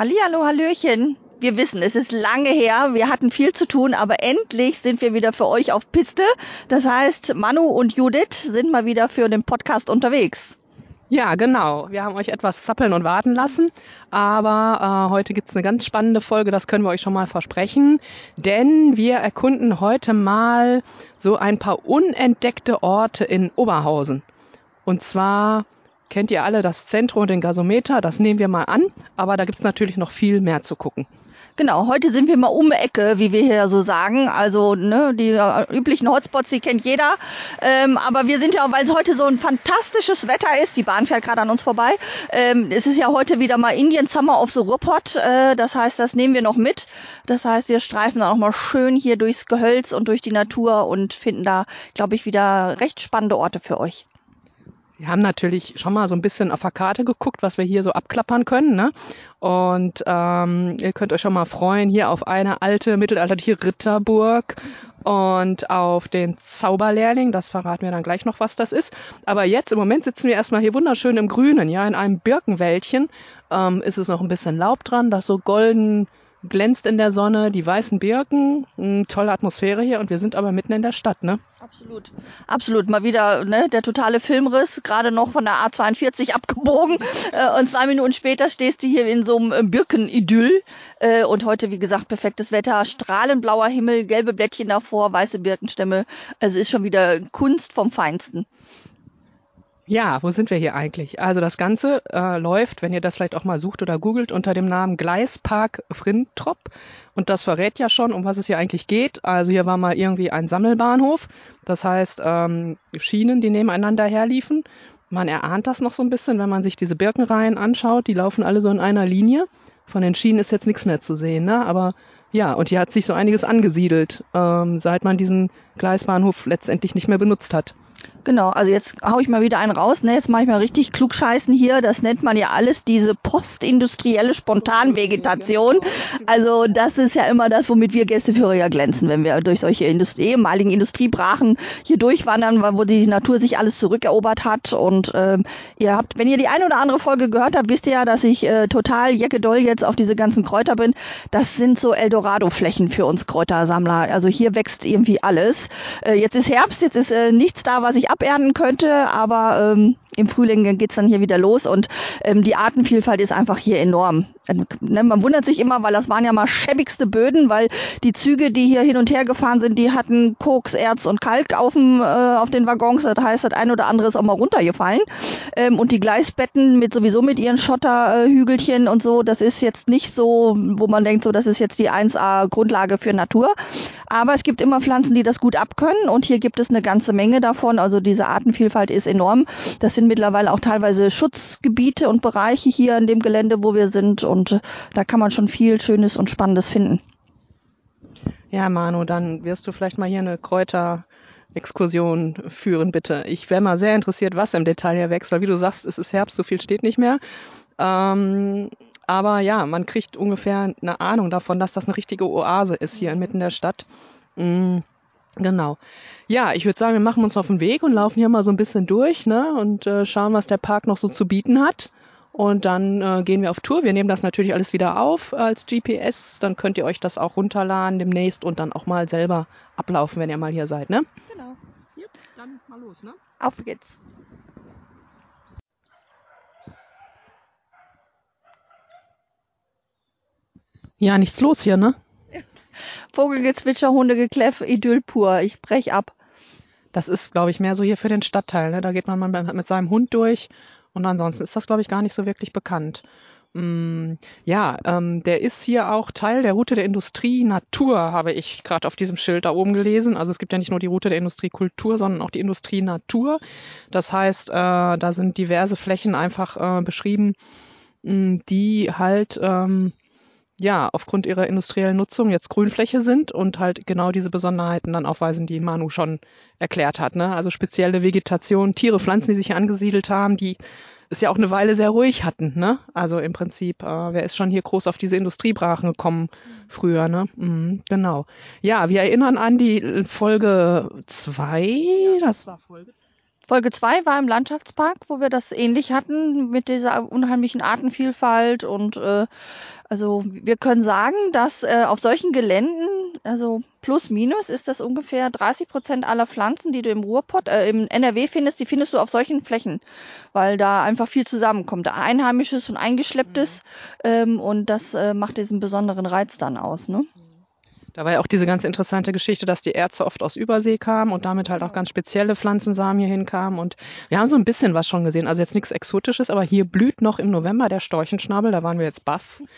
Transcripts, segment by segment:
Hallihallo, Hallöchen. Wir wissen, es ist lange her, wir hatten viel zu tun, aber endlich sind wir wieder für euch auf Piste. Das heißt, Manu und Judith sind mal wieder für den Podcast unterwegs. Ja, genau. Wir haben euch etwas zappeln und warten lassen, aber äh, heute gibt's eine ganz spannende Folge, das können wir euch schon mal versprechen, denn wir erkunden heute mal so ein paar unentdeckte Orte in Oberhausen. Und zwar kennt ihr alle das Zentrum und den Gasometer, das nehmen wir mal an, aber da gibt's natürlich noch viel mehr zu gucken. Genau, heute sind wir mal um Ecke, wie wir hier so sagen. Also ne, die äh, üblichen Hotspots, die kennt jeder. Ähm, aber wir sind ja, weil es heute so ein fantastisches Wetter ist, die Bahn fährt gerade an uns vorbei. Ähm, es ist ja heute wieder mal Indian Summer of the Ruhrpott. Äh, das heißt, das nehmen wir noch mit. Das heißt, wir streifen dann auch mal schön hier durchs Gehölz und durch die Natur und finden da, glaube ich, wieder recht spannende Orte für euch. Wir haben natürlich schon mal so ein bisschen auf der Karte geguckt, was wir hier so abklappern können. Ne? Und ähm, ihr könnt euch schon mal freuen hier auf eine alte mittelalterliche Ritterburg und auf den Zauberlehrling. Das verraten wir dann gleich noch, was das ist. Aber jetzt im Moment sitzen wir erstmal hier wunderschön im Grünen, ja, in einem Birkenwäldchen. Ähm, ist es noch ein bisschen Laub dran, das so golden glänzt in der Sonne, die weißen Birken, mh, tolle Atmosphäre hier und wir sind aber mitten in der Stadt, ne? Absolut, absolut. Mal wieder ne, der totale Filmriss, gerade noch von der A42 abgebogen äh, und zwei Minuten später stehst du hier in so einem äh, Birkenidyll äh, und heute, wie gesagt, perfektes Wetter, strahlend blauer Himmel, gelbe Blättchen davor, weiße Birkenstämme. Also ist schon wieder Kunst vom Feinsten. Ja, wo sind wir hier eigentlich? Also das Ganze äh, läuft, wenn ihr das vielleicht auch mal sucht oder googelt, unter dem Namen Gleispark Frintrop. Und das verrät ja schon, um was es hier eigentlich geht. Also hier war mal irgendwie ein Sammelbahnhof. Das heißt, ähm, Schienen, die nebeneinander herliefen. Man erahnt das noch so ein bisschen, wenn man sich diese Birkenreihen anschaut. Die laufen alle so in einer Linie. Von den Schienen ist jetzt nichts mehr zu sehen, ne? Aber ja, und hier hat sich so einiges angesiedelt, ähm, seit man diesen Gleisbahnhof letztendlich nicht mehr benutzt hat. Genau, also jetzt hau ich mal wieder einen raus, ne? Jetzt mache ich mal richtig klugscheißen hier. Das nennt man ja alles diese postindustrielle Spontanvegetation. Also das ist ja immer das, womit wir Gästeführer ja glänzen, wenn wir durch solche Industrie, ehemaligen Industriebrachen hier durchwandern, wo die Natur sich alles zurückerobert hat. Und ähm, ihr habt, wenn ihr die eine oder andere Folge gehört habt, wisst ihr ja, dass ich äh, total jeckedoll jetzt auf diese ganzen Kräuter bin. Das sind so Eldorado-Flächen für uns Kräutersammler. Also hier wächst irgendwie alles. Äh, jetzt ist Herbst, jetzt ist äh, nichts da, was ich aberden könnte, aber ähm, im Frühling geht's dann hier wieder los und ähm, die Artenvielfalt ist einfach hier enorm. Ähm, ne, man wundert sich immer, weil das waren ja mal schäbigste Böden, weil die Züge, die hier hin und her gefahren sind, die hatten Koks, Erz und Kalk auf, dem, äh, auf den Waggons. Das heißt, das ein oder andere ist auch mal runtergefallen. Ähm, und die Gleisbetten mit sowieso mit ihren Schotterhügelchen und so, das ist jetzt nicht so, wo man denkt, so das ist jetzt die 1A Grundlage für Natur. Aber es gibt immer Pflanzen, die das gut abkönnen und hier gibt es eine ganze Menge davon. Also diese Artenvielfalt ist enorm. Das sind mittlerweile auch teilweise Schutzgebiete und Bereiche hier an dem Gelände, wo wir sind. Und äh, da kann man schon viel Schönes und Spannendes finden. Ja, Manu, dann wirst du vielleicht mal hier eine Kräuter-Exkursion führen, bitte. Ich wäre mal sehr interessiert, was im Detail hier wächst, weil wie du sagst, es ist Herbst, so viel steht nicht mehr. Ähm, aber ja, man kriegt ungefähr eine Ahnung davon, dass das eine richtige Oase ist hier inmitten der Stadt. Mhm. Genau. Ja, ich würde sagen, wir machen uns auf den Weg und laufen hier mal so ein bisschen durch ne, und äh, schauen, was der Park noch so zu bieten hat. Und dann äh, gehen wir auf Tour. Wir nehmen das natürlich alles wieder auf als GPS. Dann könnt ihr euch das auch runterladen demnächst und dann auch mal selber ablaufen, wenn ihr mal hier seid. Ne? Genau. Ja, dann mal los. Ne? Auf geht's. Ja, nichts los hier, ne? Vogelgezwitscher, Hundegekläff, Idyll pur. Ich brech ab. Das ist, glaube ich, mehr so hier für den Stadtteil. Ne? Da geht man mal mit seinem Hund durch und ansonsten ist das, glaube ich, gar nicht so wirklich bekannt. Mm, ja, ähm, der ist hier auch Teil der Route der Industrie Natur, habe ich gerade auf diesem Schild da oben gelesen. Also es gibt ja nicht nur die Route der Industrie Kultur, sondern auch die Industrie Natur. Das heißt, äh, da sind diverse Flächen einfach äh, beschrieben, mh, mm, die halt ähm, ja, aufgrund ihrer industriellen Nutzung jetzt Grünfläche sind und halt genau diese Besonderheiten dann aufweisen, die Manu schon erklärt hat. Ne? Also spezielle Vegetation, Tiere, Pflanzen, die sich hier angesiedelt haben, die es ja auch eine Weile sehr ruhig hatten. Ne? Also im Prinzip, äh, wer ist schon hier groß auf diese Industriebrachen gekommen früher? Ne? Mhm, genau. Ja, wir erinnern an die Folge zwei. Das war Folge Folge 2 war im Landschaftspark, wo wir das ähnlich hatten mit dieser unheimlichen Artenvielfalt und äh, Also wir können sagen, dass äh, auf solchen Geländen, also plus minus, ist das ungefähr 30 Prozent aller Pflanzen, die du im Ruhrpott, äh, im NRW findest, die findest du auf solchen Flächen, weil da einfach viel zusammenkommt. Einheimisches und Eingeschlepptes mhm. ähm, und das äh, macht diesen besonderen Reiz dann aus. Ne? Da war ja auch diese ganz interessante Geschichte, dass die Erze oft aus Übersee kamen und damit halt auch ganz spezielle Pflanzensamen hier hinkamen. Und wir haben so ein bisschen was schon gesehen. Also jetzt nichts Exotisches, aber hier blüht noch im November der Storchenschnabel. Da waren wir jetzt baff.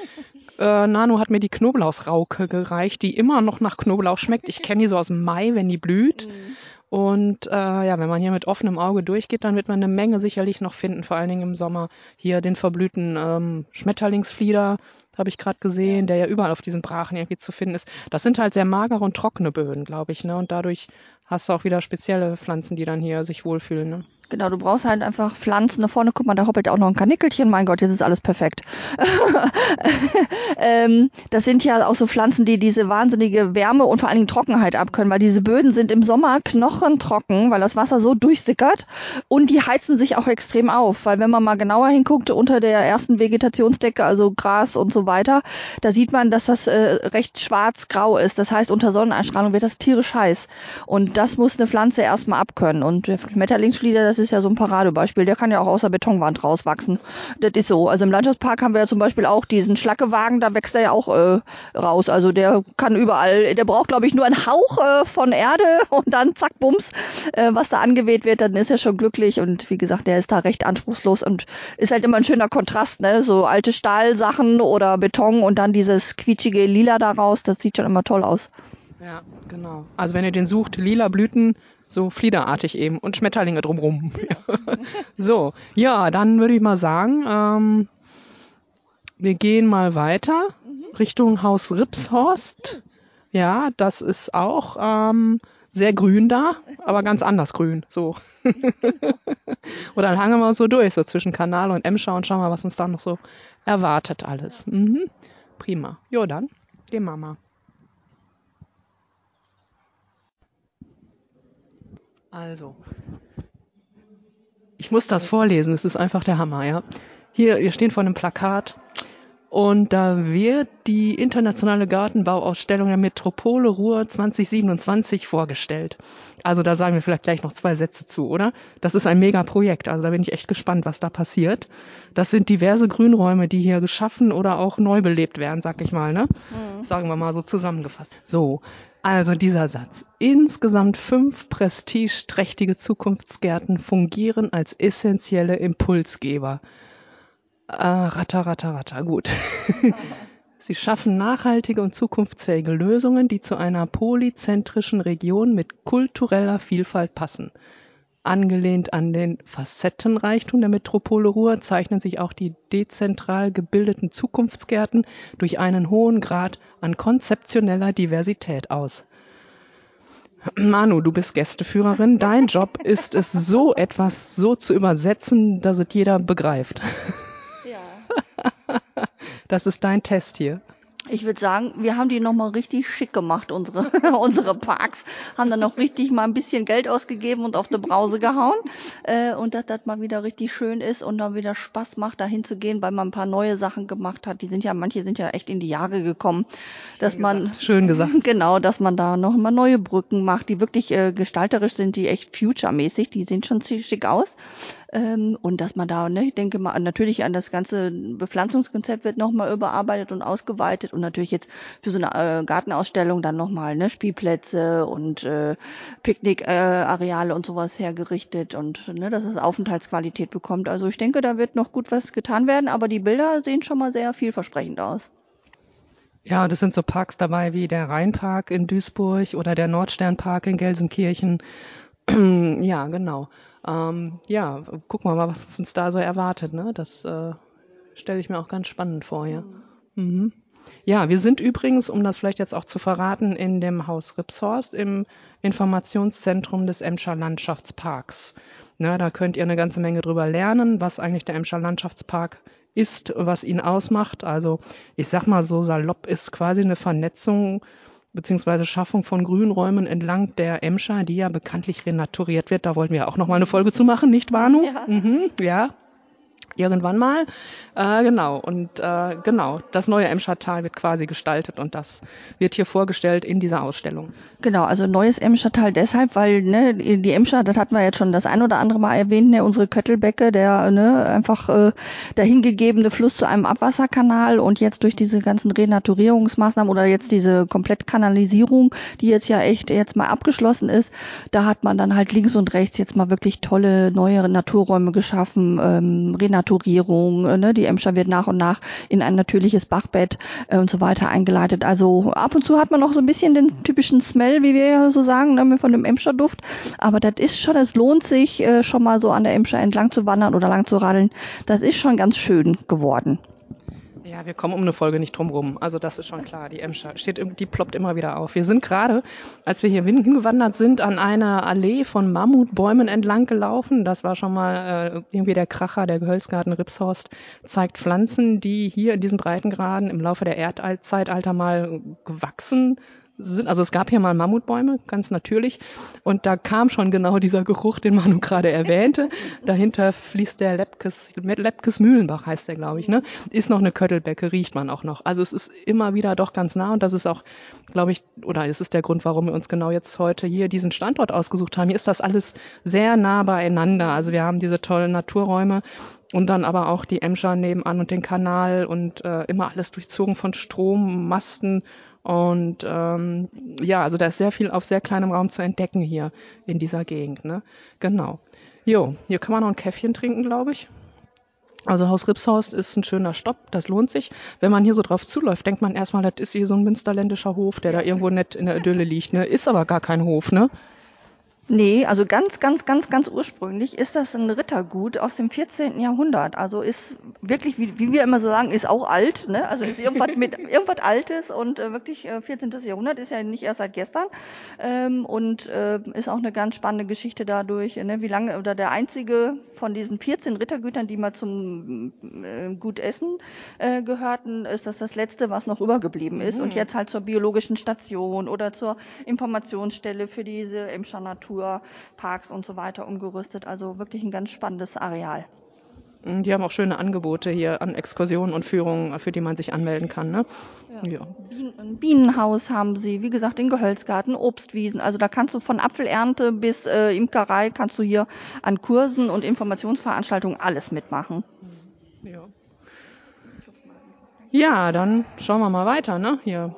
Äh, Nano hat mir die Knoblauchsrauke gereicht, die immer noch nach Knoblauch schmeckt. Ich kenne die so aus dem Mai, wenn die blüht. Mhm. Und äh, ja, wenn man hier mit offenem Auge durchgeht, dann wird man eine Menge sicherlich noch finden, vor allen Dingen im Sommer. Hier den verblühten ähm, Schmetterlingsflieder, habe ich gerade gesehen, der ja überall auf diesen Brachen irgendwie zu finden ist. Das sind halt sehr magere und trockene Böden, glaube ich, ne? Und dadurch hast du auch wieder spezielle Pflanzen, die dann hier sich wohlfühlen, ne? Genau, du brauchst halt einfach Pflanzen. Da vorne, guck mal, da hoppelt auch noch ein Kanickelchen. Mein Gott, jetzt ist alles perfekt. ähm, das sind ja auch so Pflanzen, die diese wahnsinnige Wärme und vor allen Dingen Trockenheit abkönnen, weil diese Böden sind im Sommer knochentrocken, weil das Wasser so durchsickert und die heizen sich auch extrem auf, weil wenn man mal genauer hinguckt unter der ersten Vegetationsdecke, also Gras und so weiter, da sieht man, dass das äh, recht schwarz-grau ist. Das heißt, unter Sonneneinstrahlung wird das tierisch heiß und das muss eine Pflanze erstmal abkönnen und der Schmetterlingsflieder, das ist ja so ein Paradebeispiel. Der kann ja auch aus der Betonwand rauswachsen. Das ist so. Also im Landschaftspark haben wir ja zum Beispiel auch diesen Schlackewagen, da wächst er ja auch äh, raus. Also der kann überall, der braucht, glaube ich, nur einen Hauch äh, von Erde und dann zack, bums, äh, was da angeweht wird, dann ist er schon glücklich. Und wie gesagt, der ist da recht anspruchslos und ist halt immer ein schöner Kontrast, ne? So alte Stahlsachen oder Beton und dann dieses quietschige Lila daraus, das sieht schon immer toll aus. Ja, genau. Also wenn ihr den sucht, lila Blüten, so fliederartig eben und Schmetterlinge drumrum. so, ja, dann würde ich mal sagen, ähm, wir gehen mal weiter mhm. Richtung Haus Ripshorst. Ja, das ist auch ähm, sehr grün da, aber ganz anders grün. So. und dann hangen wir so durch, so zwischen Kanal und Emscher und schauen mal, was uns da noch so erwartet alles. Mhm. Prima. Jo, dann gehen wir mal. Also, ich muss das vorlesen, es ist einfach der Hammer, ja. Hier, wir stehen vor einem Plakat und da wird die internationale Gartenbauausstellung der Metropole Ruhr 2027 vorgestellt. Also da sagen wir vielleicht gleich noch zwei Sätze zu, oder? Das ist ein Mega-Projekt, also da bin ich echt gespannt, was da passiert. Das sind diverse Grünräume, die hier geschaffen oder auch neu belebt werden, sag ich mal, ne? Mhm. Sagen wir mal so zusammengefasst. So, also dieser Satz. Insgesamt fünf prestigeträchtige Zukunftsgärten fungieren als essentielle Impulsgeber. Äh, ratter, ratter, ratter, gut. Sie schaffen nachhaltige und zukunftsfähige Lösungen, die zu einer polyzentrischen Region mit kultureller Vielfalt passen. Angelehnt an den Facettenreichtum der Metropole Ruhr zeichnen sich auch die dezentral gebildeten Zukunftsgärten durch einen hohen Grad an konzeptioneller Diversität aus. Manu, du bist Gästeführerin. Dein Job ist es, so etwas so zu übersetzen, dass es jeder begreift. Das ist dein Test hier ich würde sagen, wir haben die nochmal richtig schick gemacht, unsere, unsere Parks. Haben dann noch richtig mal ein bisschen Geld ausgegeben und auf die Brause gehauen. Äh, und dass das mal wieder richtig schön ist und dann wieder Spaß macht, da hinzugehen, weil man ein paar neue Sachen gemacht hat. Die sind ja, manche sind ja echt in die Jahre gekommen. Dass schön man, gesagt. schön gesagt. Genau, dass man da noch mal neue Brücken macht, die wirklich äh, gestalterisch sind, die echt future-mäßig, die sehen schon ziemlich schick aus. Ähm, und dass man da, ne, ich denke mal, natürlich an das ganze Bepflanzungskonzept wird nochmal überarbeitet und ausgeweitet und natürlich jetzt für so eine äh, Gartenausstellung dann nochmal ne, Spielplätze und äh, Picknickareale äh, und sowas hergerichtet und ne, dass es Aufenthaltsqualität bekommt. Also ich denke, da wird noch gut was getan werden, aber die Bilder sehen schon mal sehr vielversprechend aus. Ja, das sind so Parks dabei wie der Rheinpark in Duisburg oder der Nordsternpark in Gelsenkirchen. ja, genau ähm, ja, gucken wir mal, was uns da so erwartet. Ne? Das äh, stelle ich mir auch ganz spannend vor, ja. Mhm. Ja, wir sind übrigens, um das vielleicht jetzt auch zu verraten, in dem Haus Ripshorst im Informationszentrum des Emscher Landschaftsparks. Ne, da könnt ihr eine ganze Menge drüber lernen, was eigentlich der Emscher Landschaftspark ist, was ihn ausmacht. Also ich sag mal so salopp ist quasi eine Vernetzung beziehungsweise Schaffung von Grünräumen entlang der Emscher, die ja bekanntlich renaturiert wird. Da wollten wir auch noch mal eine Folge zu machen, nicht Vanu? Ja. Mhm, ja. Irgendwann mal. Äh, genau, und äh, genau, das neue Emschertal wird quasi gestaltet und das wird hier vorgestellt in dieser Ausstellung. Genau, also neues Emschertal deshalb, weil ne, die Emscher, das hatten wir jetzt schon das ein oder andere Mal erwähnt, ne, unsere Köttelbecke, der ne, einfach äh, dahingegebene Fluss zu einem Abwasserkanal und jetzt durch diese ganzen Renaturierungsmaßnahmen oder jetzt diese Komplettkanalisierung, die jetzt ja echt jetzt mal abgeschlossen ist, da hat man dann halt links und rechts jetzt mal wirklich tolle neue Naturräume geschaffen, ähm, Renaturierung, äh, ne, die Emscher wird nach und nach in ein natürliches Bachbett äh, und so weiter eingeleitet. Also ab und zu hat man noch so ein bisschen den typischen Smell, wie wir ja so sagen, ne, von dem Emscher Duft. Aber das ist schon, es lohnt sich äh, schon mal so an der Emscher entlang zu wandern oder lang zu radeln. Das ist schon ganz schön geworden. Ja, wir kommen um eine Folge nicht drum rum. Also das ist schon klar. Die Emscher steht, die ploppt immer wieder auf. Wir sind gerade, als wir hier hingewandert sind, an einer Allee von Mammutbäumen entlang gelaufen. Das war schon mal äh, irgendwie der Kracher, der Gehölzgarten Ripshorst zeigt Pflanzen, die hier in diesen Breitengraden im Laufe der Erdzeitalter mal gewachsen sind, also es gab hier mal Mammutbäume, ganz natürlich. Und da kam schon genau dieser Geruch, den Manu gerade erwähnte. Dahinter fließt der Lepkes, Lepkes Mühlenbach heißt der, glaube ich, ne? Ist noch eine Köttelbecke, riecht man auch noch. Also es ist immer wieder doch ganz nah und das ist auch, glaube ich, oder es ist der Grund, warum wir uns genau jetzt heute hier diesen Standort ausgesucht haben. Hier ist das alles sehr nah beieinander. Also wir haben diese tollen Naturräume und dann aber auch die Emscher nebenan und den Kanal und äh, immer alles durchzogen von Strom, Masten und ähm, ja, also da ist sehr viel auf sehr kleinem Raum zu entdecken hier in dieser Gegend. Ne? Genau. Jo, hier kann man noch ein Käffchen trinken, glaube ich. Also Haus Ripshorst ist ein schöner Stopp, das lohnt sich. Wenn man hier so drauf zuläuft, denkt man erstmal, das ist hier so ein münsterländischer Hof, der da irgendwo nett in der Idylle liegt. Ne? Ist aber gar kein Hof, ne? Nee, also ganz, ganz, ganz, ganz ursprünglich ist das ein Rittergut aus dem 14. Jahrhundert. Also ist wirklich, wie, wie wir immer so sagen, ist auch alt. Ne? Also ist irgendwas mit irgendwas Altes und äh, wirklich äh, 14. Jahrhundert ist ja nicht erst seit gestern ähm, und äh, ist auch eine ganz spannende Geschichte dadurch. Ne? Wie lange oder der einzige von diesen 14 Rittergütern, die mal zum äh, Gut Essen äh, gehörten, ist das das letzte, was noch übergeblieben ist mhm. und jetzt halt zur biologischen Station oder zur Informationsstelle für diese Emscher Natur Parks und so weiter umgerüstet. Also wirklich ein ganz spannendes Areal. Die haben auch schöne Angebote hier an Exkursionen und Führungen, für die man sich anmelden kann. Ne? Ja. ja. ein Bienenhaus haben sie, wie gesagt, den Gehölzgarten, Obstwiesen. Also da kannst du von Apfelernte bis äh, Imkerei kannst du hier an Kursen und Informationsveranstaltungen alles mitmachen. Ja. Ja, dann schauen wir mal weiter, ne? Hier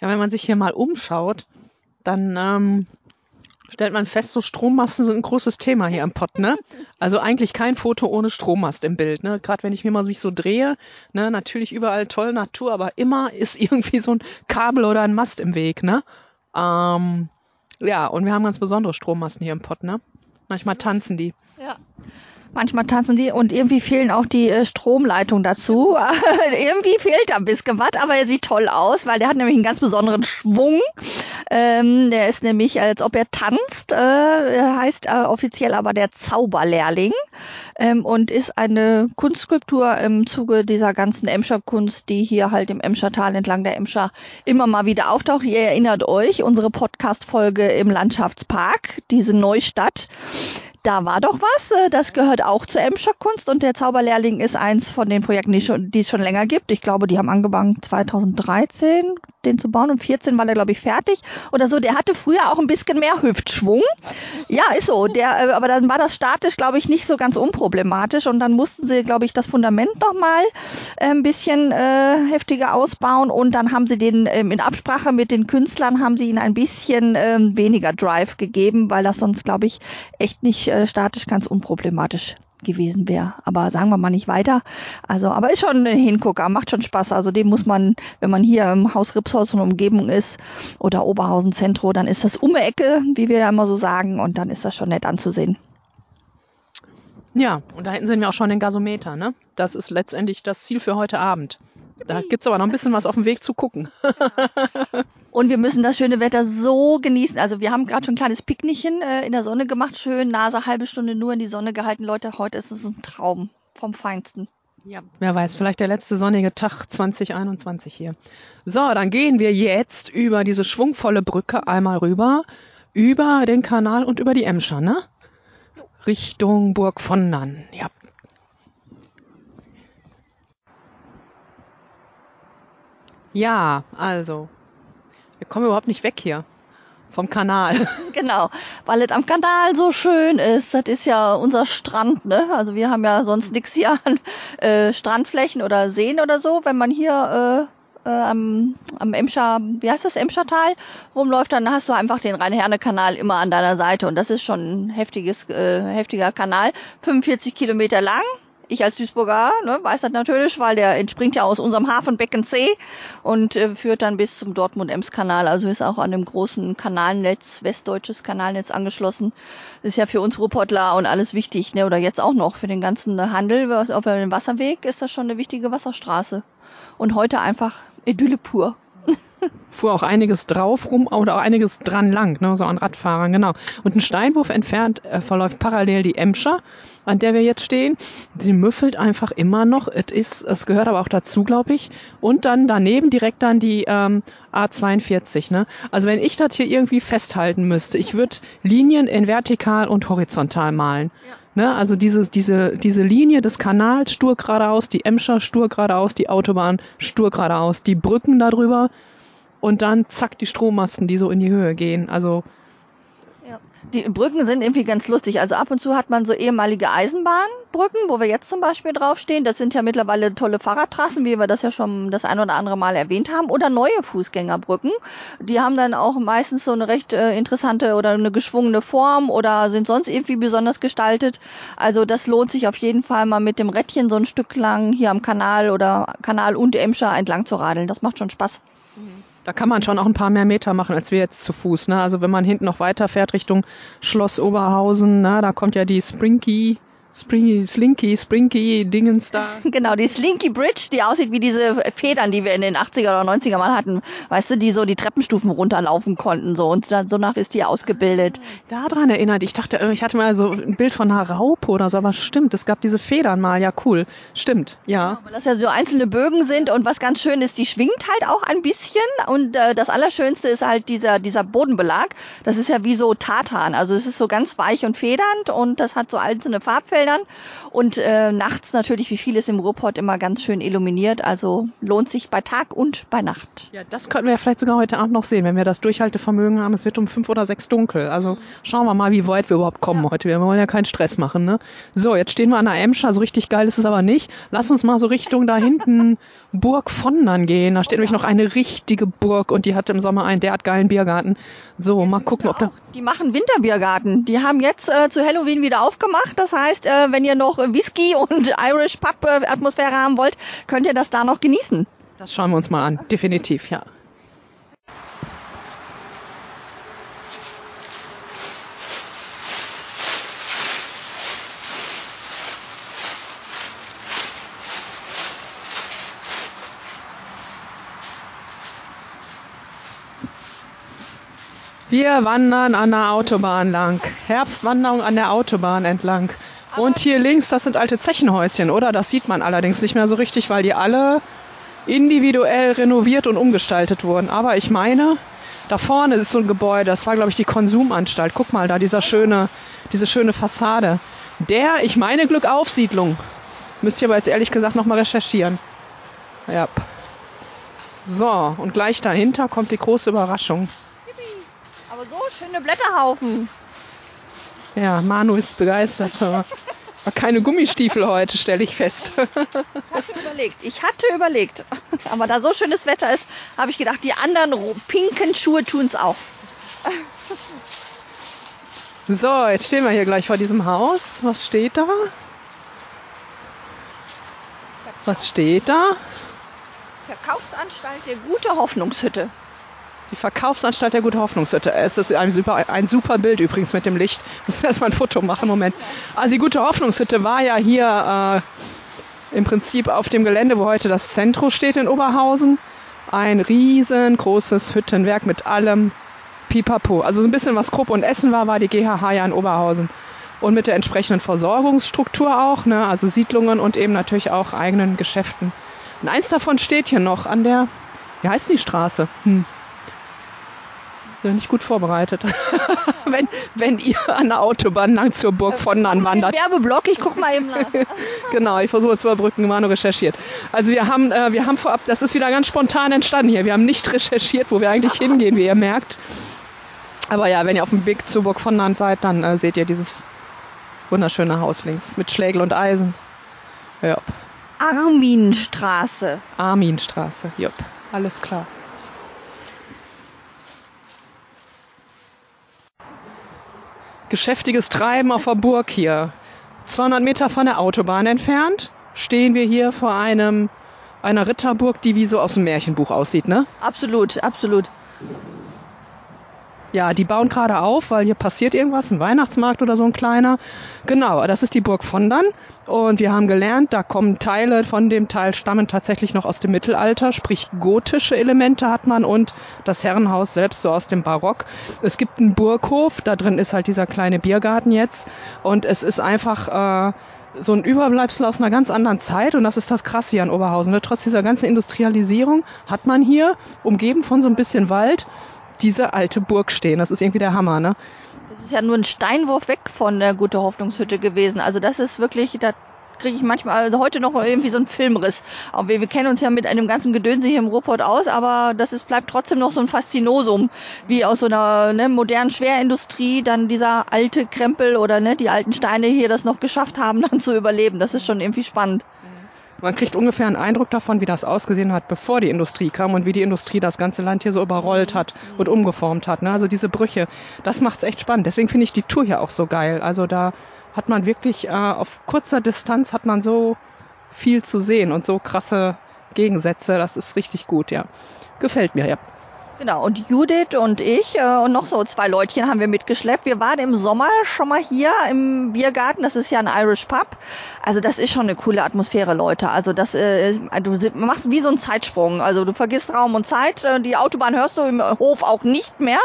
Ja, wenn man sich hier mal umschaut, dann ähm, stellt man fest, so Strommasten sind ein großes Thema hier im Pott, ne? Also eigentlich kein Foto ohne Strommast im Bild, ne? Gerade wenn ich mir mal mich so drehe, ne? Natürlich überall toll Natur, aber immer ist irgendwie so ein Kabel oder ein Mast im Weg, ne? Ähm, ja, und wir haben ganz besondere Strommasten hier im Pott, ne? Manchmal tanzen die. Ja. Manchmal tanzen die und irgendwie fehlen auch die äh, Stromleitungen dazu. irgendwie fehlt da ein bisschen was, aber er sieht toll aus, weil der hat nämlich einen ganz besonderen Schwung. Ähm, der ist nämlich, als ob er tanzt, äh, heißt äh, offiziell aber der Zauberlehrling ähm, und ist eine Kunstskulptur im Zuge dieser ganzen Emscher Kunst, die hier halt im Emscher Tal entlang der Emscher immer mal wieder auftaucht. Ihr erinnert euch, unsere Podcast-Folge im Landschaftspark, diese Neustadt da war doch was. Äh, das gehört auch zur Emscher Kunst und der Zauberlehrling ist eins von den Projekten, die, schon, die es schon länger gibt. Ich glaube, die haben angefangen 2013, den zu bauen und 14 war der, glaube ich, fertig oder so. Der hatte früher auch ein bisschen mehr Hüftschwung. Ja, ist so. Der, äh, aber dann war das statisch, glaube ich, nicht so ganz unproblematisch und dann mussten sie, glaube ich, das Fundament nochmal äh, ein bisschen äh, heftiger ausbauen und dann haben sie den ähm, in Absprache mit den Künstlern haben sie ihnen ein bisschen ähm, weniger Drive gegeben, weil das sonst, glaube ich, echt nicht äh, statisch ganz unproblematisch gewesen wäre. Aber sagen wir mal nicht weiter. Also, aber ist schon ein Hingucker, macht schon Spaß. Also dem muss man, wenn man hier im Haus Ripshaus und Umgebung ist oder Oberhausen Zentro, dann ist das um die Ecke, wie wir ja immer so sagen, und dann ist das schon nett anzusehen. Ja, und da hinten sehen wir auch schon den Gasometer, ne? Das ist letztendlich das Ziel für heute Abend. Da gibt's aber noch ein bisschen was auf dem Weg zu gucken. Und wir müssen das schöne Wetter so genießen. Also wir haben gerade schon ein kleines Picknickchen äh, in der Sonne gemacht, schön Nase halbe Stunde nur in die Sonne gehalten. Leute, heute ist es ein Traum vom Feinsten. Ja, wer weiß, vielleicht der letzte sonnige Tag 2021 hier. So, dann gehen wir jetzt über diese schwungvolle Brücke einmal rüber über den Kanal und über die Emscher, ne? Richtung Burg von Nann, ja. Ja, also, wir kommen überhaupt nicht weg hier vom Kanal. Genau, weil es am Kanal so schön ist. Das ist ja unser Strand, ne? Also wir haben ja sonst nichts hier an äh, Strandflächen oder Seen oder so. Wenn man hier äh, äh, am, am Emscher, wie heißt das, Emschertal rumläuft, dann hast du einfach den Rhein-Herne-Kanal immer an deiner Seite. Und das ist schon ein heftiges, äh, heftiger Kanal. 45 Kilometer lang, ich als Duisburger ne, weiß das natürlich, weil der entspringt ja aus unserem Hafenbecken C und äh, führt dann bis zum Dortmund-Ems-Kanal. Also ist auch an dem großen Kanalnetz, westdeutsches Kanalnetz angeschlossen. ist ja für uns Ruhrpottler und alles wichtig, ne? oder jetzt auch noch für den ganzen Handel auf dem Wasserweg ist das schon eine wichtige Wasserstraße. Und heute einfach Idylle pur fuhr auch einiges drauf rum oder auch einiges dran lang, ne, so an Radfahrern, genau. Und ein Steinwurf entfernt äh, verläuft parallel die Emscher, an der wir jetzt stehen. Sie müffelt einfach immer noch. Es ist, es gehört aber auch dazu, glaube ich. Und dann daneben direkt dann die ähm, A42. Ne? Also wenn ich das hier irgendwie festhalten müsste, ich würde Linien in vertikal und horizontal malen. Ja. Ne, also diese, diese, diese Linie des Kanals stur geradeaus, die Emscher stur geradeaus, die Autobahn stur geradeaus, die Brücken darüber und dann zack die Strommasten, die so in die Höhe gehen. Also die Brücken sind irgendwie ganz lustig. Also ab und zu hat man so ehemalige Eisenbahnbrücken, wo wir jetzt zum Beispiel draufstehen. Das sind ja mittlerweile tolle Fahrradtrassen, wie wir das ja schon das ein oder andere Mal erwähnt haben. Oder neue Fußgängerbrücken. Die haben dann auch meistens so eine recht äh, interessante oder eine geschwungene Form oder sind sonst irgendwie besonders gestaltet. Also das lohnt sich auf jeden Fall mal mit dem Rädchen so ein Stück lang hier am Kanal oder Kanal und Emscher entlang zu radeln. Das macht schon Spaß. Mhm. Da kann man schon auch ein paar mehr Meter machen, als wir jetzt zu Fuß. Ne? Also wenn man hinten noch weiter fährt Richtung Schloss Oberhausen, ne? da kommt ja die Sprinky Springy, Slinky, Sprinky, Dingens da. Genau, die Slinky Bridge, die aussieht wie diese Federn, die wir in den 80er oder 90er mal hatten. Weißt du, die so die Treppenstufen runterlaufen konnten, so. Und dann, so nach ist die ausgebildet. Ah, daran erinnert. Ich dachte, ich hatte mal so ein Bild von einer Raupe oder so, aber stimmt, es gab diese Federn mal. Ja, cool. Stimmt, ja. Genau, weil das ja so einzelne Bögen sind und was ganz schön ist, die schwingt halt auch ein bisschen. Und äh, das Allerschönste ist halt dieser, dieser Bodenbelag. Das ist ja wie so Tartan. Also es ist so ganz weich und federnd und das hat so einzelne Farbfelder Bildern und äh, nachts natürlich, wie vieles im Ruhrpott, immer ganz schön illuminiert. Also lohnt sich bei Tag und bei Nacht. Ja, das könnten wir ja vielleicht sogar heute Abend noch sehen, wenn wir das Durchhaltevermögen haben. Es wird um fünf oder sechs dunkel. Also schauen wir mal, wie weit wir überhaupt kommen ja. heute. Wir wollen ja keinen Stress machen. Ne? So, jetzt stehen wir an der Emscher. So richtig geil ist es aber nicht. Lass uns mal so Richtung da hinten Burg von dann gehen. Da steht oh, nämlich noch eine richtige Burg und die hat im Sommer einen derart geilen Biergarten. So, mal gucken, ob da. Die machen Winterbiergarten. Die haben jetzt äh, zu Halloween wieder aufgemacht. Das heißt, äh, wenn ihr noch Whisky und Irish Pub äh, Atmosphäre haben wollt, könnt ihr das da noch genießen. Das schauen wir uns mal an. Definitiv, ja. Wir wandern an der Autobahn lang. Herbstwanderung an der Autobahn entlang. Und hier links, das sind alte Zechenhäuschen, oder? Das sieht man allerdings nicht mehr so richtig, weil die alle individuell renoviert und umgestaltet wurden. Aber ich meine, da vorne ist so ein Gebäude, das war, glaube ich, die Konsumanstalt. Guck mal, da dieser schöne, diese schöne Fassade. Der, ich meine, Glückaufsiedlung. Müsst ihr aber jetzt ehrlich gesagt nochmal recherchieren. Ja. So, und gleich dahinter kommt die große Überraschung. Aber so schöne Blätterhaufen. Ja, Manu ist begeistert. Aber keine Gummistiefel heute, stelle ich fest. Ich hatte überlegt. Ich hatte überlegt. Aber da so schönes Wetter ist, habe ich gedacht, die anderen pinken Schuhe tun es auch. So, jetzt stehen wir hier gleich vor diesem Haus. Was steht da? Was steht da? Verkaufsanstalt der Gute Hoffnungshütte. Die Verkaufsanstalt der Gute Hoffnungshütte. Es ist ein super, ein super Bild übrigens mit dem Licht. Müssen wir erstmal ein Foto machen. Moment. Also die Gute Hoffnungshütte war ja hier äh, im Prinzip auf dem Gelände, wo heute das Zentrum steht in Oberhausen. Ein riesengroßes Hüttenwerk mit allem Pipapo. Also so ein bisschen was Krupp und Essen war, war die GHH ja in Oberhausen. Und mit der entsprechenden Versorgungsstruktur auch, ne? also Siedlungen und eben natürlich auch eigenen Geschäften. Und eins davon steht hier noch an der, wie heißt die Straße? Hm. Sind nicht gut vorbereitet. wenn, wenn ihr an der Autobahn lang zur Burg von Nan wandert. Werbeblock, ich guck mal eben nach. genau, ich versuche zu überbrücken, war nur recherchiert. Also wir haben, äh, wir haben vorab, das ist wieder ganz spontan entstanden hier. Wir haben nicht recherchiert, wo wir eigentlich hingehen, wie ihr merkt. Aber ja, wenn ihr auf dem Weg zur Burg von Nan seid, dann äh, seht ihr dieses wunderschöne Haus links mit Schlägel und Eisen. Ja. Arminstraße. Arminstraße, jupp, alles klar. Geschäftiges Treiben auf der Burg hier. 200 Meter von der Autobahn entfernt stehen wir hier vor einem einer Ritterburg, die wie so aus dem Märchenbuch aussieht, ne? Absolut, absolut. Ja, die bauen gerade auf, weil hier passiert irgendwas, ein Weihnachtsmarkt oder so ein kleiner. Genau, das ist die Burg Vondern. Und wir haben gelernt, da kommen Teile von dem Teil stammen tatsächlich noch aus dem Mittelalter, sprich gotische Elemente hat man und das Herrenhaus selbst so aus dem Barock. Es gibt einen Burghof, da drin ist halt dieser kleine Biergarten jetzt. Und es ist einfach äh, so ein Überbleibsel aus einer ganz anderen Zeit und das ist das Krasse hier an Oberhausen. Ne? Trotz dieser ganzen Industrialisierung hat man hier, umgeben von so ein bisschen Wald, diese alte Burg stehen. Das ist irgendwie der Hammer, ne? Das ist ja nur ein Steinwurf weg von der Gute Hoffnungshütte gewesen. Also das ist wirklich, da kriege ich manchmal, also heute noch irgendwie so einen Filmriss. Aber wir, wir kennen uns ja mit einem ganzen Gedönse hier im Ruhrpott aus, aber das ist, bleibt trotzdem noch so ein Faszinosum, wie aus so einer ne, modernen Schwerindustrie dann dieser alte Krempel oder ne, die alten Steine hier das noch geschafft haben, dann zu überleben. Das ist schon irgendwie spannend. Man kriegt ungefähr einen Eindruck davon, wie das ausgesehen hat, bevor die Industrie kam und wie die Industrie das ganze Land hier so überrollt hat und umgeformt hat. Ne? Also diese Brüche, das macht's echt spannend. Deswegen finde ich die Tour hier auch so geil. Also da hat man wirklich äh, auf kurzer Distanz hat man so viel zu sehen und so krasse Gegensätze. Das ist richtig gut, ja. Gefällt mir, ja. Genau, und Judith und ich äh, und noch so zwei Leutchen haben wir mitgeschleppt. Wir waren im Sommer schon mal hier im Biergarten. Das ist ja ein Irish Pub. Also das ist schon eine coole Atmosphäre, Leute. Also das, äh, du machst wie so einen Zeitsprung. Also du vergisst Raum und Zeit. Äh, die Autobahn hörst du im Hof auch nicht mehr.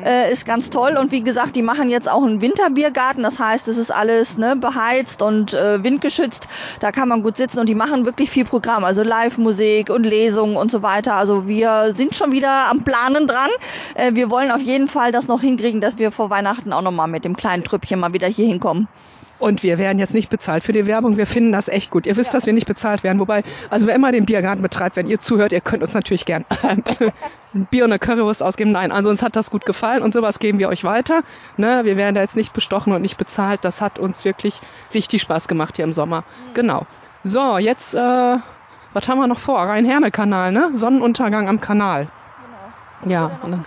Mhm. Äh, ist ganz toll. Und wie gesagt, die machen jetzt auch einen Winterbiergarten. Das heißt, es ist alles ne, beheizt und äh, windgeschützt. Da kann man gut sitzen und die machen wirklich viel Programm. Also Live-Musik und Lesungen und so weiter. Also wir sind schon wieder am Plan planen dran. Äh, wir wollen auf jeden Fall das noch hinkriegen, dass wir vor Weihnachten auch nochmal mit dem kleinen Trüppchen mal wieder hier hinkommen. Und wir werden jetzt nicht bezahlt für die Werbung. Wir finden das echt gut. Ihr wisst, ja. dass wir nicht bezahlt werden. Wobei, also wer immer den Biergarten betreibt, wenn ihr zuhört, ihr könnt uns natürlich gern ein Bier und eine Currywurst ausgeben. Nein, also uns hat das gut gefallen und sowas geben wir euch weiter. Ne, wir werden da jetzt nicht bestochen und nicht bezahlt. Das hat uns wirklich richtig Spaß gemacht hier im Sommer. Mhm. Genau. So, jetzt, äh, was haben wir noch vor? Rhein-Herne-Kanal, ne? Sonnenuntergang am Kanal. Ja. Und dann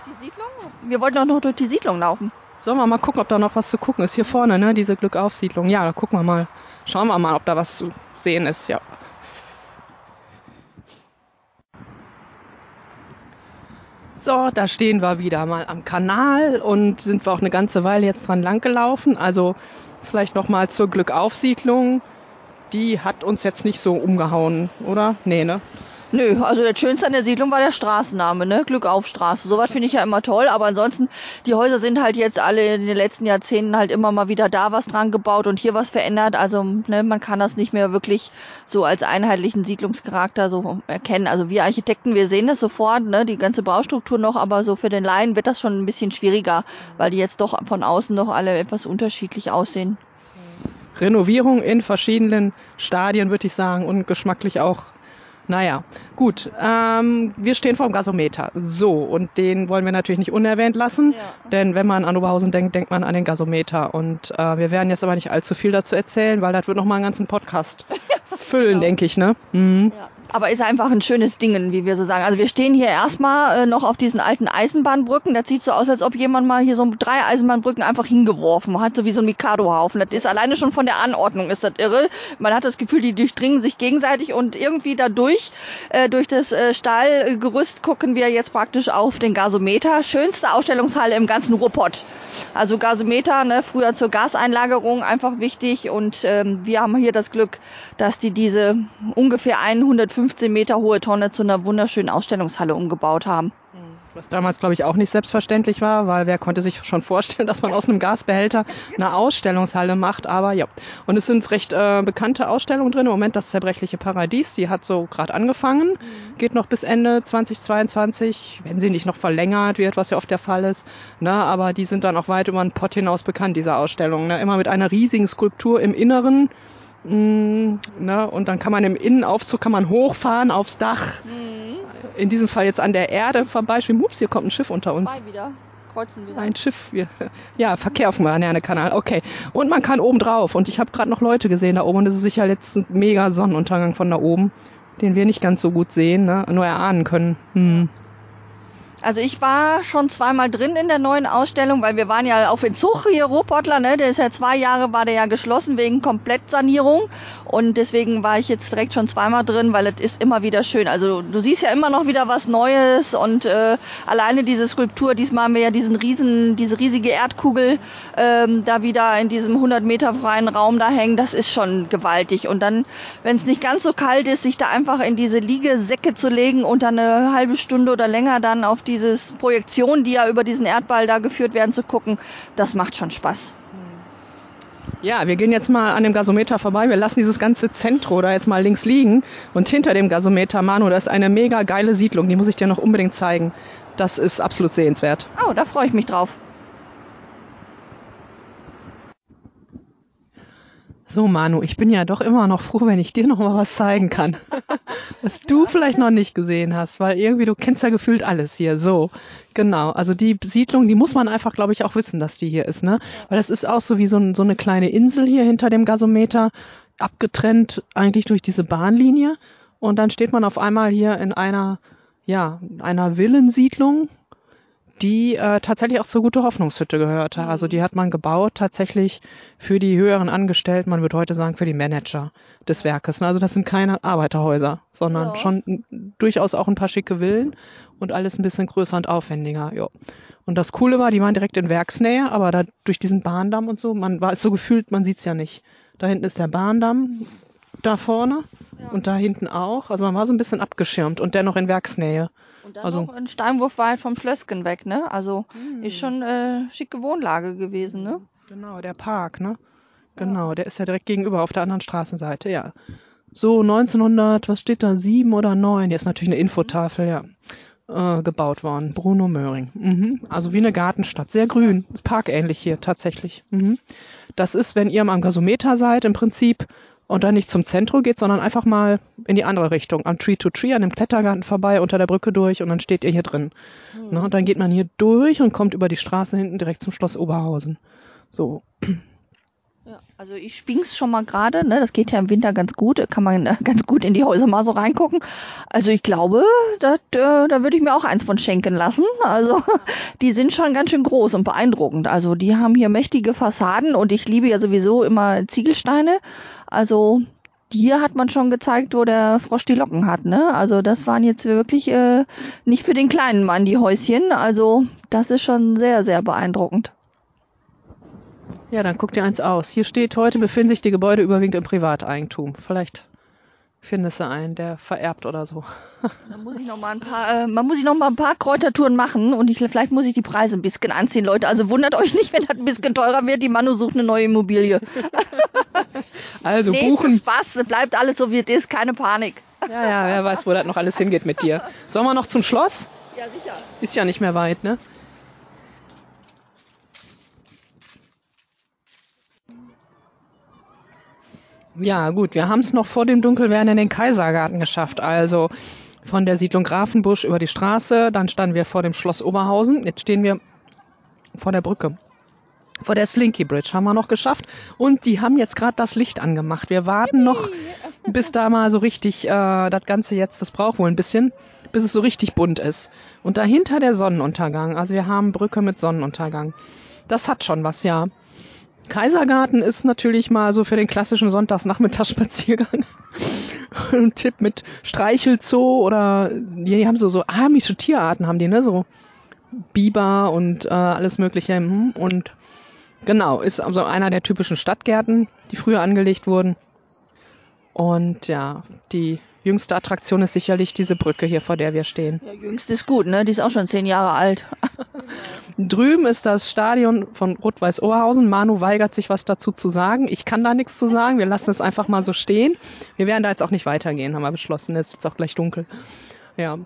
wir wollten auch noch durch die Siedlung laufen. Sollen wir mal gucken, ob da noch was zu gucken ist? Hier vorne, ne? Diese Glückaufsiedlung. Ja, da gucken wir mal. Schauen wir mal, ob da was zu sehen ist, ja. So, da stehen wir wieder mal am Kanal und sind wir auch eine ganze Weile jetzt dran lang gelaufen. Also vielleicht noch mal zur Glückaufsiedlung. Die hat uns jetzt nicht so umgehauen, oder? Nee, ne? Nö, also das Schönste an der Siedlung war der Straßenname, ne? Glückaufstraße. Sowas finde ich ja immer toll, aber ansonsten, die Häuser sind halt jetzt alle in den letzten Jahrzehnten halt immer mal wieder da was dran gebaut und hier was verändert. Also, ne, man kann das nicht mehr wirklich so als einheitlichen Siedlungscharakter so erkennen. Also wir Architekten, wir sehen das sofort, ne, die ganze Baustruktur noch, aber so für den Laien wird das schon ein bisschen schwieriger, weil die jetzt doch von außen noch alle etwas unterschiedlich aussehen. Renovierung in verschiedenen Stadien, würde ich sagen, und geschmacklich auch naja, gut. Ähm, wir stehen vor dem Gasometer. So, und den wollen wir natürlich nicht unerwähnt lassen, ja. denn wenn man an Oberhausen denkt, denkt man an den Gasometer. Und äh, wir werden jetzt aber nicht allzu viel dazu erzählen, weil das wird nochmal einen ganzen Podcast füllen, genau. denke ich, ne? Mhm. Ja aber ist einfach ein schönes Ding, wie wir so sagen. Also wir stehen hier erstmal äh, noch auf diesen alten Eisenbahnbrücken. Das sieht so aus, als ob jemand mal hier so drei Eisenbahnbrücken einfach hingeworfen hat, so wie so ein Mikado-Haufen. Das ist alleine schon von der Anordnung ist das irre. Man hat das Gefühl, die durchdringen sich gegenseitig und irgendwie dadurch, äh, durch das äh, Stahlgerüst gucken wir jetzt praktisch auf den Gasometer. Schönste Ausstellungshalle im ganzen Ruhrpott. Also Gasometer, ne, früher zur Gaseinlagerung einfach wichtig und ähm, wir haben hier das Glück, dass die diese ungefähr 150 15 Meter hohe Tonne zu einer wunderschönen Ausstellungshalle umgebaut haben. Mhm. Was damals, glaube ich, auch nicht selbstverständlich war, weil wer konnte sich schon vorstellen, dass man aus einem Gasbehälter eine Ausstellungshalle macht. Aber ja. Und es sind recht äh, bekannte Ausstellungen drin. Im Moment das zerbrechliche Paradies, die hat so gerade angefangen, geht noch bis Ende 2022, wenn sie nicht noch verlängert wird, was ja oft der Fall ist. Ne? Aber die sind dann auch weit über den Pott hinaus bekannt, diese Ausstellungen. Ne? Immer mit einer riesigen Skulptur im Inneren. Mm, ne? Und dann kann man im Innenaufzug kann man hochfahren aufs Dach. Mhm. In diesem Fall jetzt an der Erde vorbei. Ups, hier kommt ein Schiff unter uns. Zwei wieder. Kreuzen wieder. Ein Schiff. Wir, ja, Verkehr auf dem Marianne-Kanal. Okay. Und man kann oben drauf. Und ich habe gerade noch Leute gesehen da oben. Und das ist sicher jetzt ein mega Sonnenuntergang von da oben, den wir nicht ganz so gut sehen, ne? nur erahnen können. Hm. Also ich war schon zweimal drin in der neuen Ausstellung, weil wir waren ja auf Entzug hier, Ruhrpottler, ne? Der ist ja zwei Jahre, war der ja geschlossen wegen Komplettsanierung. Und deswegen war ich jetzt direkt schon zweimal drin, weil es ist immer wieder schön. Also du siehst ja immer noch wieder was Neues und äh, alleine diese Skulptur, diesmal haben wir ja diesen riesen, diese riesige Erdkugel ähm, da wieder in diesem 100 Meter freien Raum da hängen, das ist schon gewaltig. Und dann, wenn es nicht ganz so kalt ist, sich da einfach in diese Liegesäcke zu legen und dann eine halbe Stunde oder länger dann auf dieses Projektion, die ja über diesen Erdball da geführt werden, zu gucken, das macht schon Spaß. Ja, wir gehen jetzt mal an dem Gasometer vorbei. Wir lassen dieses ganze Zentro da jetzt mal links liegen. Und hinter dem Gasometer, Manu, da ist eine mega geile Siedlung. Die muss ich dir noch unbedingt zeigen. Das ist absolut sehenswert. Oh, da freue ich mich drauf. So, Manu, ich bin ja doch immer noch froh, wenn ich dir noch mal was zeigen kann. was du vielleicht noch nicht gesehen hast, weil irgendwie du kennst ja gefühlt alles hier. So, genau. Also die Siedlung, die muss man einfach, glaube ich, auch wissen, dass die hier ist, ne? Weil das ist auch so wie so, ein, so eine kleine Insel hier hinter dem Gasometer, abgetrennt eigentlich durch diese Bahnlinie. Und dann steht man auf einmal hier in einer, ja, einer Villensiedlung, die äh, tatsächlich auch zur Gute Hoffnungshütte gehörte. Also die hat man gebaut tatsächlich für die höheren Angestellten, man würde heute sagen für die Manager des Werkes. Also das sind keine Arbeiterhäuser, sondern Ja. schon durchaus auch ein paar schicke Villen und alles ein bisschen größer und aufwendiger. Ja. Und das Coole war, die waren direkt in Werksnähe, aber da durch diesen Bahndamm und so, man war es so gefühlt, man sieht's ja nicht. Da hinten ist der Bahndamm, da vorne und da hinten auch. Also man war so ein bisschen abgeschirmt und dennoch in Werksnähe. Und dann Also- noch ein Steinwurfwald vom Schlösschen weg, ne? Also ist schon äh, schicke Wohnlage gewesen, ne? Genau, der Park, ne? Genau, der ist ja direkt gegenüber auf der anderen Straßenseite, ja. So 1900, was steht da, sieben oder neun? Hier ist natürlich eine Infotafel, ja. Äh, gebaut worden. Bruno Möhring. Mhm. Also wie eine Gartenstadt. Sehr grün. Parkähnlich hier tatsächlich. Mhm. Das ist, wenn ihr am Gasometer seid, im Prinzip, und dann nicht zum Zentrum geht, sondern einfach mal in die andere Richtung, am Tree to Tree, an dem Klettergarten vorbei, unter der Brücke durch und dann steht ihr hier drin. Ne, und dann geht man hier durch und kommt über die Straße hinten direkt zum Schloss Oberhausen. So, Ja, also ich sping's schon mal gerade, ne? Das geht ja im Winter ganz gut, kann man äh, ganz gut in die Häuser mal so reingucken. Also ich glaube, dat, äh, da würde ich mir auch eins von schenken lassen. Also die sind schon ganz schön groß und beeindruckend. Also die haben hier mächtige Fassaden und ich liebe ja sowieso immer Ziegelsteine. Also hier hat man schon gezeigt, wo der Frosch die Locken hat, ne? Also das waren jetzt wirklich äh, nicht für den kleinen Mann die Häuschen. Also das ist schon sehr, sehr beeindruckend. Ja, dann guck dir eins aus. Hier steht, heute befinden sich die Gebäude überwiegend im Privateigentum. Vielleicht findest du einen, der vererbt oder so. Da muss ich noch mal ein paar, äh, man muss ich noch mal ein paar Kräutertouren machen und ich, vielleicht muss ich die Preise ein bisschen anziehen, Leute. Also wundert euch nicht, wenn das ein bisschen teurer wird. Die Manu sucht eine neue Immobilie. Also Nee, buchen. Spaß, bleibt alles so wie es ist, keine Panik. Ja, ja, wer weiß, wo das noch alles hingeht mit dir. Sollen wir noch zum Schloss? Ja, sicher. Ist ja nicht mehr weit, ne? Ja, gut, wir haben es noch vor dem Dunkelwerden in den Kaisergarten geschafft. Also von der Siedlung Grafenbusch über die Straße, dann standen wir vor dem Schloss Oberhausen. Jetzt stehen wir vor der Brücke. Vor der Slinky Bridge haben wir noch geschafft. Und die haben jetzt gerade das Licht angemacht. Wir warten noch, bis da mal so richtig äh, das Ganze jetzt, das braucht wohl ein bisschen, bis es so richtig bunt ist. Und dahinter der Sonnenuntergang. Also wir haben Brücke mit Sonnenuntergang. Das hat schon was, ja. Kaisergarten ist natürlich mal so für den klassischen Sonntagsnachmittagsspaziergang. Ein Tipp mit Streichelzoo oder die haben so so amische Tierarten haben die, ne? So Biber und äh, alles mögliche. hm. Und genau, ist also einer der typischen Stadtgärten, die früher angelegt wurden. Und ja, die jüngste Attraktion ist sicherlich diese Brücke hier, vor der wir stehen. Ja, jüngst ist gut, ne? Die ist auch schon zehn Jahre alt. Drüben ist das Stadion von Rot-Weiß Oberhausen. Manu weigert sich, was dazu zu sagen. Ich kann da nichts zu sagen. Wir lassen es einfach mal so stehen. Wir werden da jetzt auch nicht weitergehen, haben wir beschlossen. Jetzt ist es auch gleich dunkel. Ja,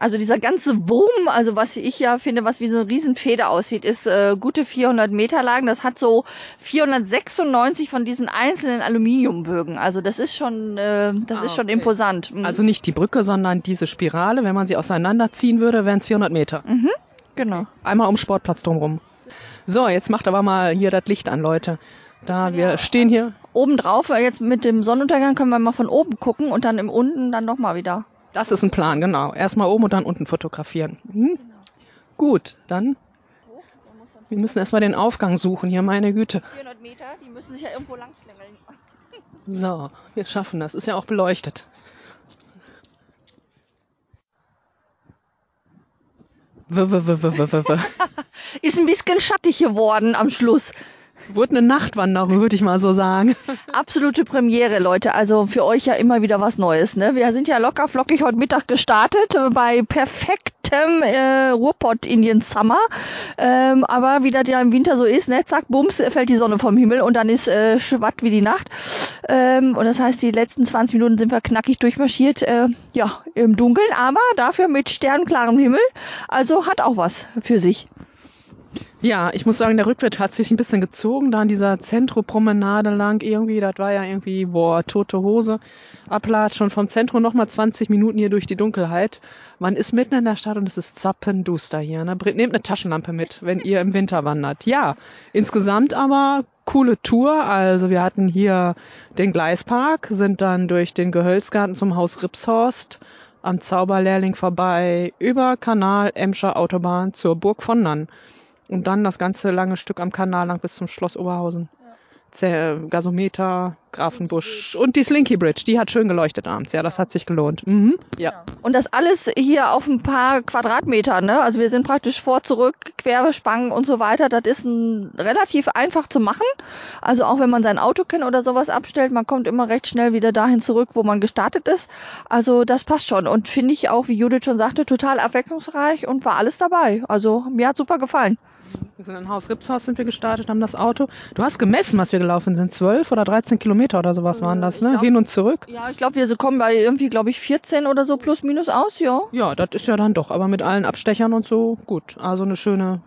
Also dieser ganze Wurm, also was ich ja finde, was wie so eine Riesenfeder aussieht, ist äh, gute 400 Meter lang. Das hat so 496 von diesen einzelnen Aluminiumbögen. Also das ist schon, äh, das Ah, ist schon okay. imposant. Mhm. Also nicht die Brücke, sondern diese Spirale. Wenn man sie auseinanderziehen würde, wären es 400 Meter. genau. Einmal um Sportplatz drumherum. So, jetzt macht aber mal hier das Licht an, Leute. Da wir stehen hier. Obendrauf, weil jetzt mit dem Sonnenuntergang können wir mal von oben gucken und dann im unten dann nochmal wieder. Das ist ein Plan, genau. Erstmal oben und dann unten fotografieren. Hm? Gut, dann. Wir müssen erstmal den Aufgang suchen hier, meine Güte. 400 Meter, die müssen sich ja irgendwo langschlängeln. So, wir schaffen das. Ist ja auch beleuchtet. -w -w -w. Ist ein bisschen schattig geworden am Schluss. Wurde eine Nachtwanderung, würde ich mal so sagen. Absolute Premiere, Leute. Also für euch ja immer wieder was Neues. Ne? Wir sind ja locker flockig heute Mittag gestartet bei perfektem äh, Ruhrpott Indian Summer. Ähm, aber wie das ja im Winter so ist, ne? zack, bums, fällt die Sonne vom Himmel und dann ist äh, schwatt wie die Nacht. Ähm, und das heißt, die letzten 20 Minuten sind wir knackig durchmarschiert. Äh, ja, im Dunkeln, aber dafür mit sternklarem Himmel. Also hat auch was für sich. Ja, ich muss sagen, der Rückwärts hat sich ein bisschen gezogen, da an dieser Zentropromenade lang irgendwie, das war ja irgendwie, boah, tote Hose, Ablatsch und vom Zentrum nochmal 20 Minuten hier durch die Dunkelheit. Man ist mitten in der Stadt und es ist zappenduster hier. Ne? Nehmt eine Taschenlampe mit, wenn ihr im Winter wandert. Ja, insgesamt aber coole Tour. Also wir hatten hier den Gleispark, sind dann durch den Gehölzgarten zum Haus Ripshorst, am Zauberlehrling vorbei, über Kanal, Emscher Autobahn zur Burg von Nann. Und dann das ganze lange Stück am Kanal lang bis zum Schloss Oberhausen. Zä- Gasometer, Grafenbusch und die Slinky Bridge, die hat schön geleuchtet abends. Ja, das hat sich gelohnt. Mhm. Ja. Und das alles hier auf ein paar Quadratmetern, ne? Also wir sind praktisch vor, zurück, Querspangen und so weiter. Das ist ein, relativ einfach zu machen. Also auch wenn man sein Auto kennt oder sowas abstellt, man kommt immer recht schnell wieder dahin zurück, wo man gestartet ist. Also das passt schon. Und finde ich auch, wie Judith schon sagte, total abwechslungsreich und war alles dabei. Also mir hat super gefallen. Wir sind in Haus Ripshaus sind wir gestartet, haben das Auto. Du hast gemessen, was wir gelaufen sind. 12 oder 13 Kilometer oder sowas waren das, ich ne? glaub- Hin und zurück. Ja, ich glaube, wir kommen bei irgendwie, glaube ich, 14 oder so plus minus aus, ja. Ja, das ist ja dann doch, aber mit allen Abstechern und so, gut. Also eine schöne,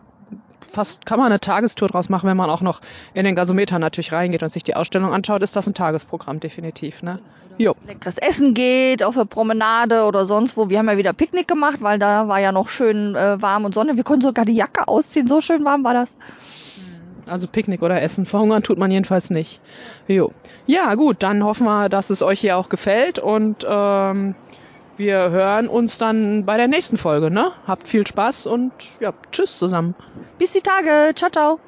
fast kann man eine Tagestour draus machen, wenn man auch noch in den Gasometer natürlich reingeht und sich die Ausstellung anschaut, ist das ein Tagesprogramm definitiv, ne? Jo. leckeres Essen geht, auf der Promenade oder sonst wo. Wir haben ja wieder Picknick gemacht, weil da war ja noch schön äh, warm und Sonne. Wir konnten sogar die Jacke ausziehen, so schön warm war das. Also Picknick oder Essen. Verhungern tut man jedenfalls nicht. Jo. Ja, gut, dann hoffen wir, dass es euch hier auch gefällt und ähm, wir hören uns dann bei der nächsten Folge, ne? Habt viel Spaß und ja, tschüss zusammen. Bis die Tage. Ciao, ciao.